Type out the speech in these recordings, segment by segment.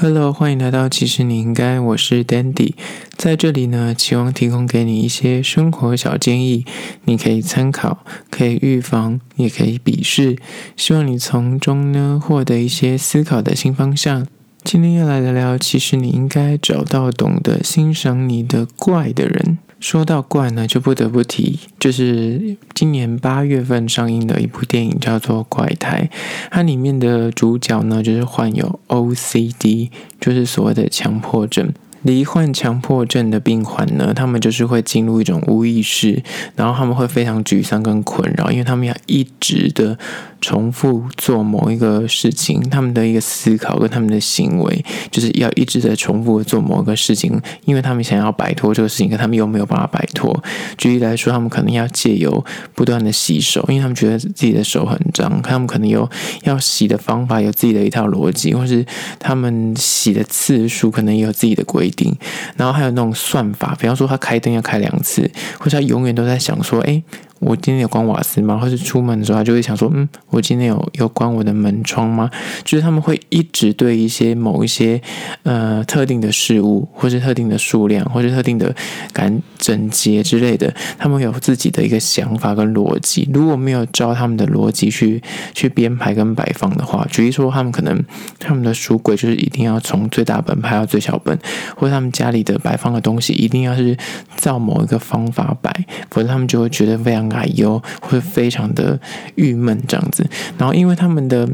Hello，欢迎来到其实你应该，我是 Dandy，在这里呢，期望提供给你一些生活小建议，你可以参考，可以预防，也可以鄙视，希望你从中呢获得一些思考的新方向。今天要来聊聊，其实你应该找到懂得欣赏你的怪的人。说到怪呢，就不得不提，就是今年八月份上映的一部电影，叫做《怪胎》。它里面的主角呢，就是患有 OCD，就是所谓的强迫症。罹患强迫症的病患呢，他们就是会进入一种无意识，然后他们会非常沮丧跟困扰，因为他们要一直的。重复做某一个事情，他们的一个思考跟他们的行为，就是要一直在重复做某一个事情，因为他们想要摆脱这个事情，可他们又没有办法摆脱。举例来说，他们可能要借由不断的洗手，因为他们觉得自己的手很脏，他们可能有要洗的方法，有自己的一套逻辑，或是他们洗的次数可能也有自己的规定。然后还有那种算法，比方说他开灯要开两次，或者他永远都在想说，哎。我今天有关瓦斯吗？或是出门的时候，他就会想说：“嗯，我今天有有关我的门窗吗？”就是他们会一直对一些某一些呃特定的事物，或是特定的数量，或是特定的感整洁之类的，他们有自己的一个想法跟逻辑。如果没有照他们的逻辑去去编排跟摆放的话，举例说，他们可能他们的书柜就是一定要从最大本排到最小本，或者他们家里的摆放的东西一定要是照某一个方法摆，否则他们就会觉得非常。哎呦，会非常的郁闷这样子，然后因为他们的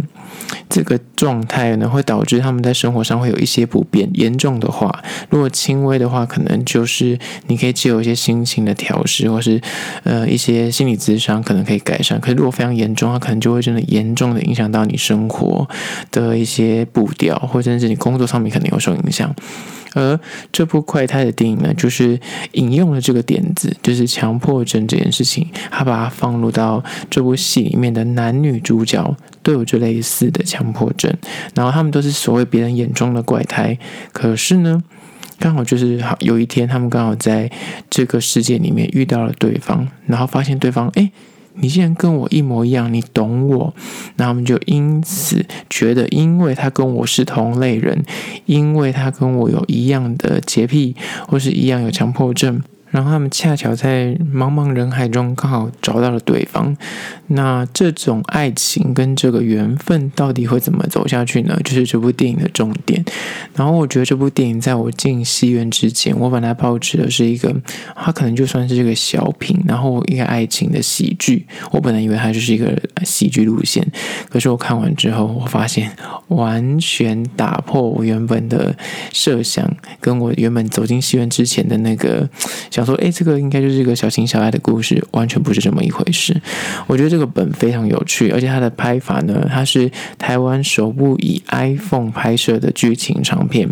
这个状态呢，会导致他们在生活上会有一些不便。严重的话，如果轻微的话，可能就是你可以借由一些心情的调试，或是呃一些心理咨商，可能可以改善。可是如果非常严重，它可能就会真的严重的影响到你生活的一些步调，或者甚至你工作上面可能有受影响。而这部怪胎的电影呢，就是引用了这个点子，就是强迫症这件事情，他把它放入到这部戏里面的男女主角都有这类似的强迫症，然后他们都是所谓别人眼中的怪胎，可是呢，刚好就是好有一天，他们刚好在这个世界里面遇到了对方，然后发现对方，哎。你既然跟我一模一样，你懂我，那我们就因此觉得，因为他跟我是同类人，因为他跟我有一样的洁癖，或是一样有强迫症。然后他们恰巧在茫茫人海中刚好找到了对方，那这种爱情跟这个缘分到底会怎么走下去呢？就是这部电影的重点。然后我觉得这部电影在我进戏院之前，我本来抱持的是一个，它可能就算是这个小品，然后一个爱情的喜剧。我本来以为它就是一个喜剧路线，可是我看完之后，我发现完全打破我原本的设想，跟我原本走进戏院之前的那个说哎，这个应该就是一个小情小爱的故事，完全不是这么一回事。我觉得这个本非常有趣，而且它的拍法呢，它是台湾首部以 iPhone 拍摄的剧情长片。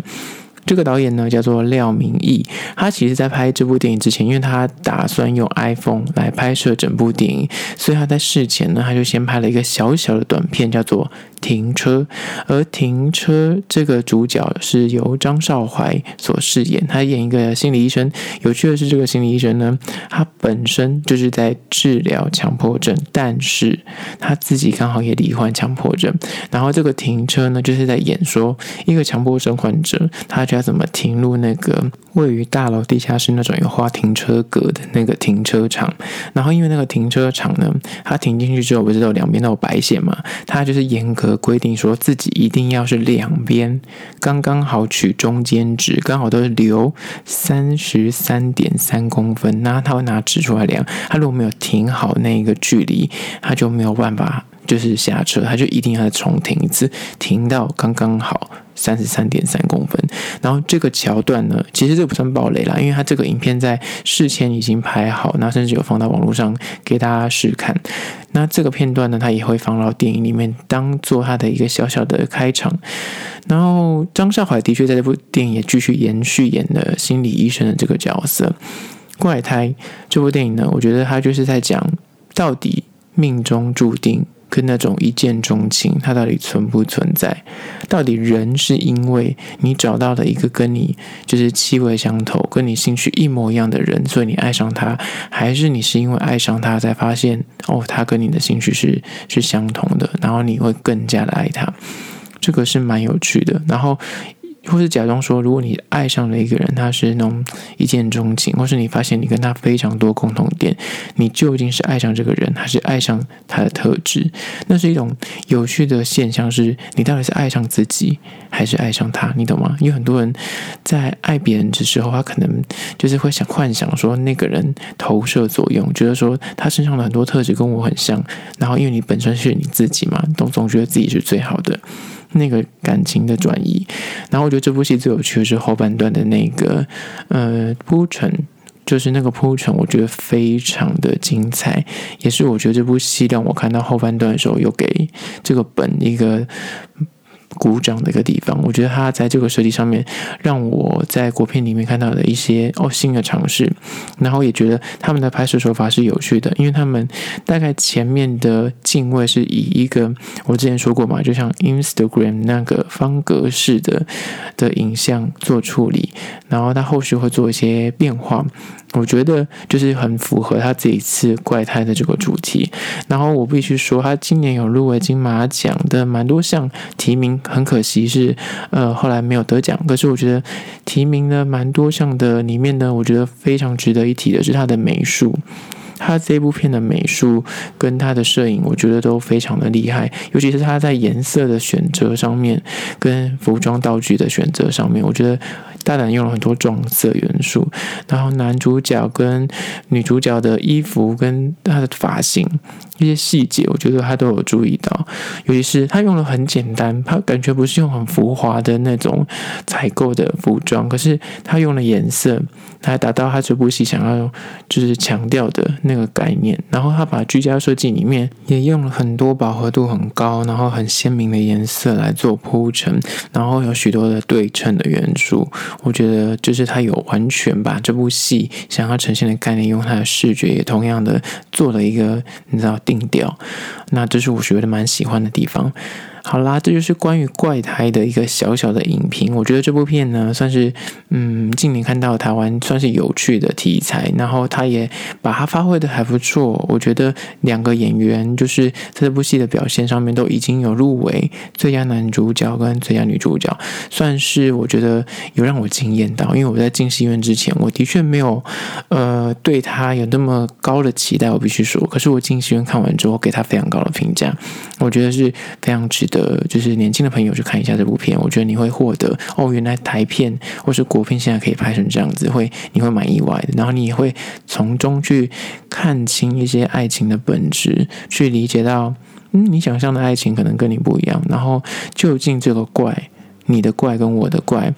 这个导演呢叫做廖明义，他其实在拍这部电影之前，因为他打算用 iPhone 来拍摄整部电影，所以他在事前呢，他就先拍了一个小小的短片，叫做。停车，而停车这个主角是由张少怀所饰演，他演一个心理医生。有趣的是，这个心理医生呢，他本身就是在治疗强迫症，但是他自己刚好也罹患强迫症。然后这个停车呢，就是在演说一个强迫症患者，他要怎么停入那个位于大楼地下室那种有画停车格的那个停车场。然后因为那个停车场呢，他停进去之后，不是都两边都有白线嘛，他就是严格。规定说自己一定要是两边刚刚好取中间值，刚好都是留三十三点三公分。那他会拿纸出来量，他如果没有停好那个距离，他就没有办法就是下车，他就一定要重停一次，停到刚刚好。三十三点三公分，然后这个桥段呢，其实这不算暴雷啦，因为它这个影片在事前已经拍好，那甚至有放到网络上给大家试看。那这个片段呢，它也会放到电影里面，当做它的一个小小的开场。然后张少怀的确在这部电影也继续延续演了心理医生的这个角色。怪胎这部电影呢，我觉得它就是在讲到底命中注定。跟那种一见钟情，它到底存不存在？到底人是因为你找到了一个跟你就是气味相投、跟你兴趣一模一样的人，所以你爱上他，还是你是因为爱上他才发现哦，他跟你的兴趣是是相同的，然后你会更加的爱他？这个是蛮有趣的。然后或是假装说，如果你爱上了一个人，他是那种一见钟情，或是你发现你跟他非常多共同点，你究竟是爱上这个人，还是爱上他的特质？那是一种有趣的现象，是你到底是爱上自己，还是爱上他？你懂吗？因为很多人在爱别人的时候，他可能就是会想幻想说，那个人投射作用，觉得说他身上的很多特质跟我很像，然后因为你本身是你自己嘛，都总觉得自己是最好的。那个感情的转移，然后我觉得这部戏最有趣的是后半段的那个呃铺陈，就是那个铺陈，我觉得非常的精彩，也是我觉得这部戏让我看到后半段的时候，又给这个本一个。鼓掌的一个地方，我觉得他在这个设计上面，让我在国片里面看到的一些哦新的尝试，然后也觉得他们的拍摄手法是有趣的，因为他们大概前面的镜位是以一个我之前说过嘛，就像 Instagram 那个方格式的的影像做处理，然后他后续会做一些变化。我觉得就是很符合他这一次怪胎的这个主题，然后我必须说，他今年有入围金马奖的蛮多项提名，很可惜是呃后来没有得奖。可是我觉得提名的蛮多项的里面呢，我觉得非常值得一提的是他的美术。他这部片的美术跟他的摄影，我觉得都非常的厉害，尤其是他在颜色的选择上面，跟服装道具的选择上面，我觉得大胆用了很多撞色元素。然后男主角跟女主角的衣服跟他的发型一些细节，我觉得他都有注意到。尤其是他用了很简单，他感觉不是用很浮华的那种采购的服装，可是他用了颜色。来达到他这部戏想要就是强调的那个概念，然后他把居家设计里面也用了很多饱和度很高，然后很鲜明的颜色来做铺陈，然后有许多的对称的元素。我觉得就是他有完全把这部戏想要呈现的概念，用他的视觉也同样的做了一个你知道定调。那这是我觉得蛮喜欢的地方。好啦，这就是关于怪胎的一个小小的影评。我觉得这部片呢，算是嗯，近年看到台湾算是有趣的题材，然后他也把它发挥的还不错。我觉得两个演员就是在这部戏的表现上面都已经有入围最佳男主角跟最佳女主角，算是我觉得有让我惊艳到。因为我在进戏院之前，我的确没有呃对他有那么高的期待，我必须说。可是我进戏院看完之后，给他非常高的评价，我觉得是非常值得。就是年轻的朋友去看一下这部片，我觉得你会获得哦，原来台片或是国片现在可以拍成这样子，会你会蛮意外的。然后你也会从中去看清一些爱情的本质，去理解到，嗯，你想象的爱情可能跟你不一样。然后究竟这个怪，你的怪跟我的怪。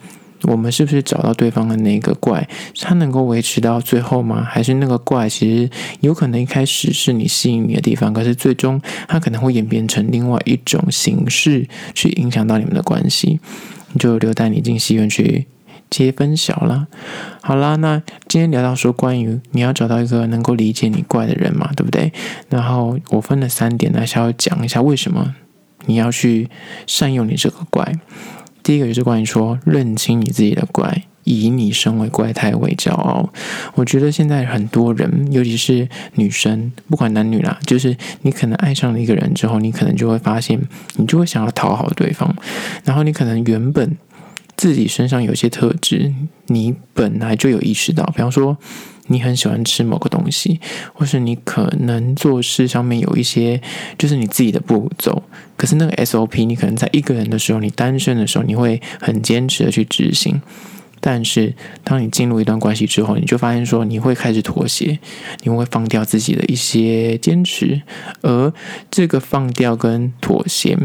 我们是不是找到对方的那个怪？他能够维持到最后吗？还是那个怪其实有可能一开始是你吸引你的地方，可是最终他可能会演变成另外一种形式，去影响到你们的关系？就留待你进戏院去接分晓了。好啦，那今天聊到说关于你要找到一个能够理解你怪的人嘛，对不对？然后我分了三点来稍微讲一下为什么你要去善用你这个怪。第一个就是关于说认清你自己的怪，以你身为怪胎为骄傲。我觉得现在很多人，尤其是女生，不管男女啦，就是你可能爱上了一个人之后，你可能就会发现，你就会想要讨好对方，然后你可能原本自己身上有些特质，你本来就有意识到，比方说。你很喜欢吃某个东西，或是你可能做事上面有一些，就是你自己的步骤。可是那个 SOP，你可能在一个人的时候，你单身的时候，你会很坚持的去执行。但是当你进入一段关系之后，你就发现说，你会开始妥协，你会放掉自己的一些坚持。而这个放掉跟妥协，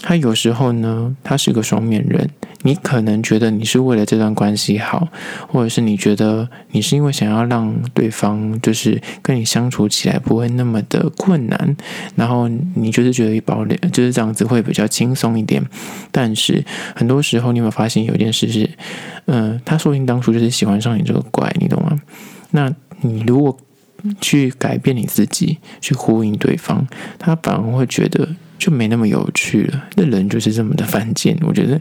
他有时候呢，他是个双面人。你可能觉得你是为了这段关系好，或者是你觉得你是因为想要让对方就是跟你相处起来不会那么的困难，然后你就是觉得保留就是这样子会比较轻松一点。但是很多时候你有没有发现有一件事是，嗯、他说不定当初就是喜欢上你这个怪，你懂吗？那你如果去改变你自己，去呼应对方，他反而会觉得。就没那么有趣了。那人就是这么的犯贱。我觉得，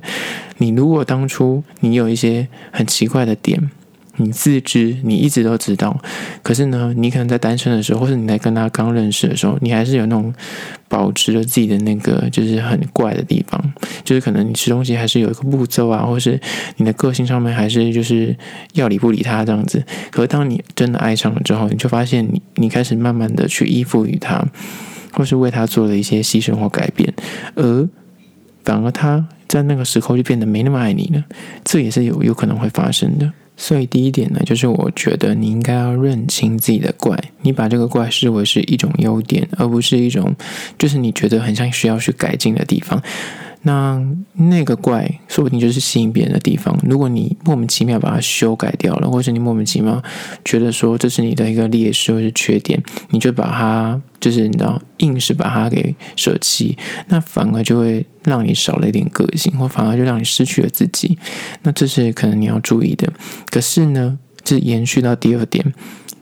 你如果当初你有一些很奇怪的点，你自知，你一直都知道，可是呢，你可能在单身的时候，或是你在跟他刚认识的时候，你还是有那种保持了自己的那个就是很怪的地方，就是可能你吃东西还是有一个步骤啊，或是你的个性上面还是就是要理不理他这样子。可是当你真的爱上了之后，你就发现你你开始慢慢的去依附于他，或是为他做了一些牺牲或改变，而反而他在那个时候就变得没那么爱你了，这也是有有可能会发生的。所以第一点呢，就是我觉得你应该要认清自己的怪，你把这个怪视为是一种优点，而不是一种就是你觉得很像需要去改进的地方。那那个怪说不定就是吸引别人的地方。如果你莫名其妙把它修改掉了，或者你莫名其妙觉得说这是你的一个劣势或是缺点，你就把它就是你知道硬是把它给舍弃，那反而就会让你少了一点个性，或反而就让你失去了自己。那这是可能你要注意的。可是呢，这延续到第二点，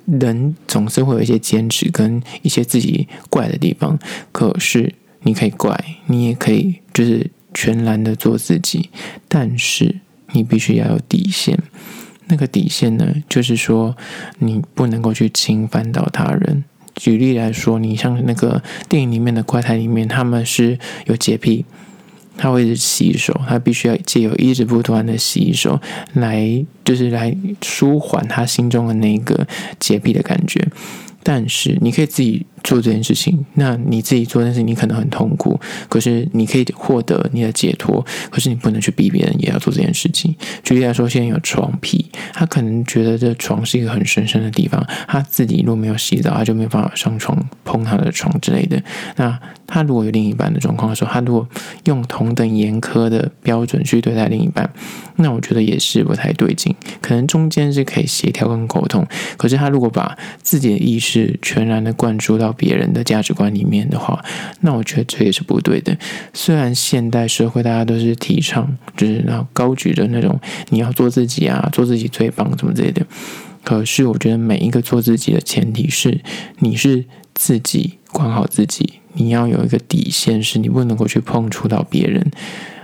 人总是会有一些坚持跟一些自己怪的地方。可是。你可以怪，你也可以就是全然的做自己，但是你必须要有底线。那个底线呢，就是说你不能够去侵犯到他人。举例来说，你像那个电影里面的怪胎里面，他们是有洁癖，他会一直洗手，他必须要借由一直不断的洗手来，就是来舒缓他心中的那个洁癖的感觉。但是你可以自己做这件事情，那你自己做这件事情，你可能很痛苦，可是你可以获得你的解脱。可是你不能去逼别人也要做这件事情。举例来说，现在有床癖，他可能觉得这床是一个很神圣的地方，他自己如果没有洗澡，他就没有办法上床碰他的床之类的。那他如果有另一半的状况的时候，他如果用同等严苛的标准去对待另一半，那我觉得也是不太对劲。可能中间是可以协调跟沟通，可是他如果把自己的意识是全然的灌输到别人的价值观里面的话，那我觉得这也是不对的。虽然现代社会大家都是提倡，就是然后高举着那种你要做自己啊，做自己最棒什么之类的，可是我觉得每一个做自己的前提是你是自己管好自己，你要有一个底线，是你不能够去碰触到别人。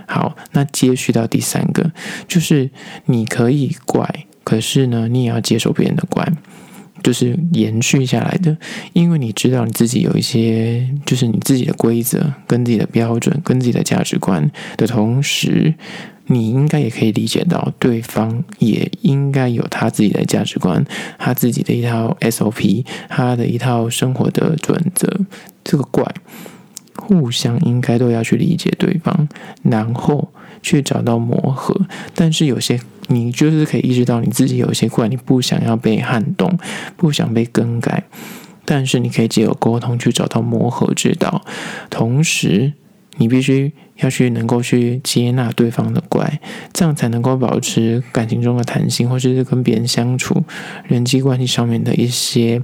好，那接续到第三个，就是你可以怪，可是呢，你也要接受别人的怪。就是延续下来的，因为你知道你自己有一些，就是你自己的规则、跟自己的标准、跟自己的价值观的同时，你应该也可以理解到，对方也应该有他自己的价值观、他自己的一套 SOP、他的一套生活的准则。这个怪，互相应该都要去理解对方，然后去找到磨合。但是有些。你就是可以意识到你自己有一些怪，你不想要被撼动，不想被更改，但是你可以借由沟通去找到磨合之道。同时，你必须要去能够去接纳对方的怪，这样才能够保持感情中的弹性，或者是跟别人相处、人际关系上面的一些。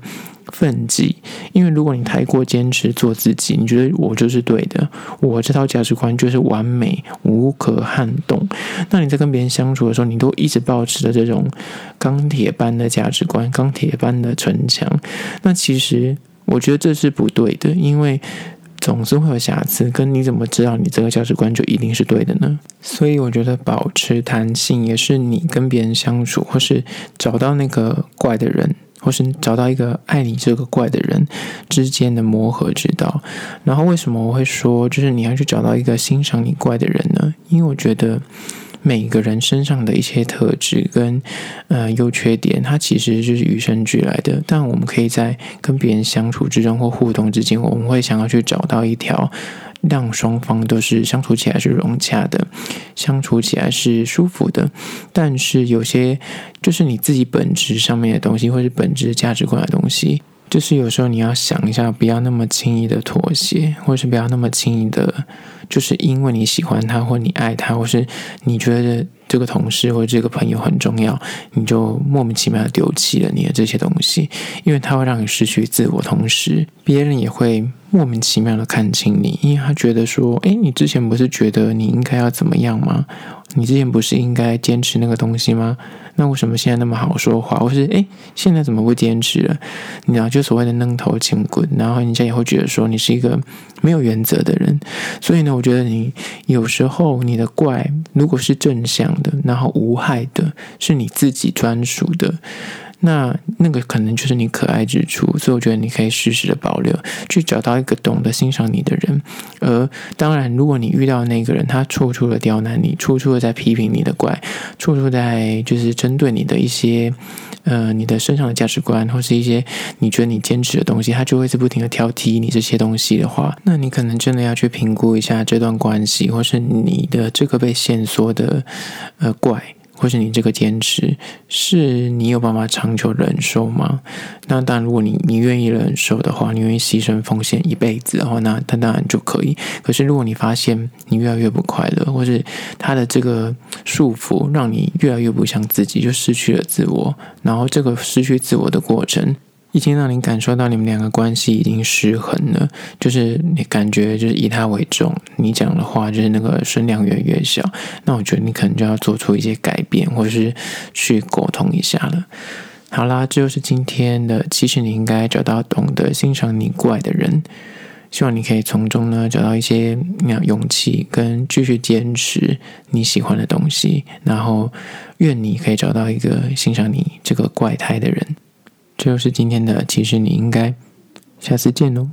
奋际，因为如果你太过坚持做自己，你觉得我就是对的，我这套价值观就是完美无可撼动，那你在跟别人相处的时候，你都一直保持着这种钢铁般的价值观、钢铁般的城墙，那其实我觉得这是不对的，因为总是会有瑕疵，跟你怎么知道你这个价值观就一定是对的呢？所以我觉得保持弹性也是你跟别人相处，或是找到那个怪的人。或是找到一个爱你这个怪的人之间的磨合之道。然后为什么我会说，就是你要去找到一个欣赏你怪的人呢？因为我觉得每个人身上的一些特质跟呃优缺点，它其实就是与生俱来的。但我们可以在跟别人相处之中或互动之间，我们会想要去找到一条。让双方都是相处起来是融洽的，相处起来是舒服的。但是有些就是你自己本质上面的东西，或是本质价值观的东西，就是有时候你要想一下，不要那么轻易的妥协，或是不要那么轻易的，就是因为你喜欢他或你爱他，或是你觉得这个同事或者这个朋友很重要，你就莫名其妙的丢弃了你的这些东西，因为它会让你失去自我，同时。别人也会莫名其妙的看清你，因为他觉得说，诶，你之前不是觉得你应该要怎么样吗？你之前不是应该坚持那个东西吗？那为什么现在那么好说话？或是诶，现在怎么会坚持了？你知道，就所谓的愣头青棍，然后人家也会觉得说你是一个没有原则的人。所以呢，我觉得你有时候你的怪，如果是正向然后无害的，是你自己专属的。那那个可能就是你可爱之处，所以我觉得你可以适时的保留，去找到一个懂得欣赏你的人。而当然，如果你遇到那个人，他处处的刁难你，处处的在批评你的怪，处处在就是针对你的一些呃你的身上的价值观，或是一些你觉得你坚持的东西，他就会是不停的挑剔你这些东西的话，那你可能真的要去评估一下这段关系，或是你的这个被限缩的呃怪。或是你这个坚持，是你有办法长久忍受吗？那当然，如果你你愿意忍受的话，你愿意牺牲奉献一辈子的话，那他当然就可以。可是如果你发现你越来越不快乐，或是他的这个束缚让你越来越不像自己，就失去了自我，然后这个失去自我的过程。已经让你感受到你们两个关系已经失衡了，就是你感觉就是以他为重，你讲的话就是那个声量越来越小，那我觉得你可能就要做出一些改变，或者是去沟通一下了。好啦，这就是今天的，其实你应该找到懂得欣赏你怪的人，希望你可以从中呢找到一些那勇气，跟继续坚持你喜欢的东西，然后愿你可以找到一个欣赏你这个怪胎的人。这就是今天的，其实你应该下次见喽。